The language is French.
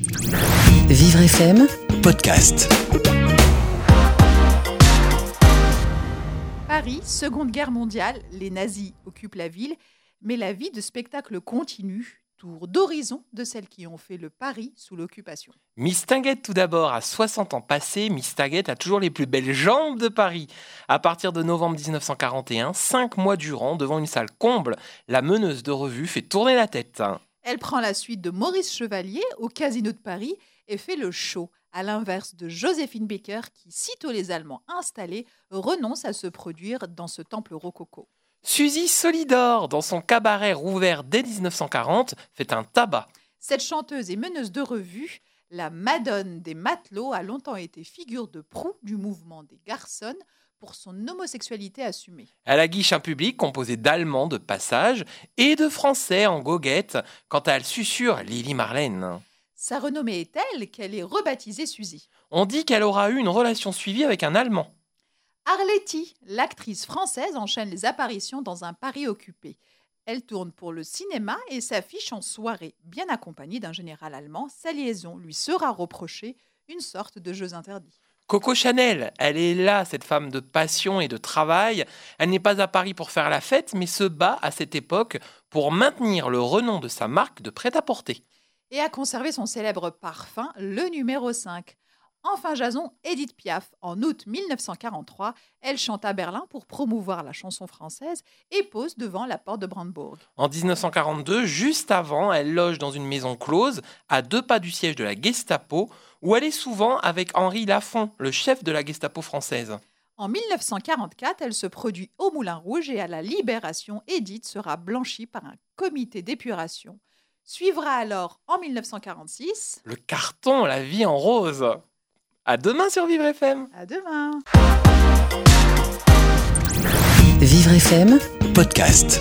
Vivre FM, podcast. Paris, Seconde Guerre mondiale, les nazis occupent la ville, mais la vie de spectacle continue, tour d'horizon de celles qui ont fait le Paris sous l'occupation. Miss Tinguette tout d'abord, à 60 ans passés, Miss Tinguette a toujours les plus belles jambes de Paris. À partir de novembre 1941, cinq mois durant, devant une salle comble, la meneuse de revue fait tourner la tête. Elle prend la suite de Maurice Chevalier au Casino de Paris et fait le show, à l'inverse de Joséphine Baker qui, sitôt les Allemands installés, renonce à se produire dans ce temple rococo. Suzy Solidor, dans son cabaret rouvert dès 1940, fait un tabac. Cette chanteuse et meneuse de revue, la Madone des matelots, a longtemps été figure de proue du mouvement des garçons pour son homosexualité assumée. Elle aguiche un public composé d'Allemands de passage et de Français en goguette quand elle susurre Lily Marlène. Sa renommée est telle qu'elle est rebaptisée Suzy. On dit qu'elle aura eu une relation suivie avec un Allemand. Arletty, l'actrice française, enchaîne les apparitions dans un Paris occupé. Elle tourne pour le cinéma et s'affiche en soirée. Bien accompagnée d'un général allemand, sa liaison lui sera reprochée, une sorte de jeux interdits. Coco Chanel, elle est là, cette femme de passion et de travail. Elle n'est pas à Paris pour faire la fête, mais se bat à cette époque pour maintenir le renom de sa marque de prêt-à-porter. Et a conservé son célèbre parfum, le numéro 5. Enfin Jason, Edith Piaf. En août 1943, elle chante à Berlin pour promouvoir la chanson française et pose devant la porte de Brandebourg. En 1942, juste avant, elle loge dans une maison close, à deux pas du siège de la Gestapo, où elle est souvent avec Henri Lafont, le chef de la Gestapo française. En 1944, elle se produit au Moulin Rouge et à la Libération, Edith sera blanchie par un comité d'épuration. Suivra alors en 1946 Le carton, la vie en rose. À demain sur Vivre FM. À demain. Vivre FM, podcast.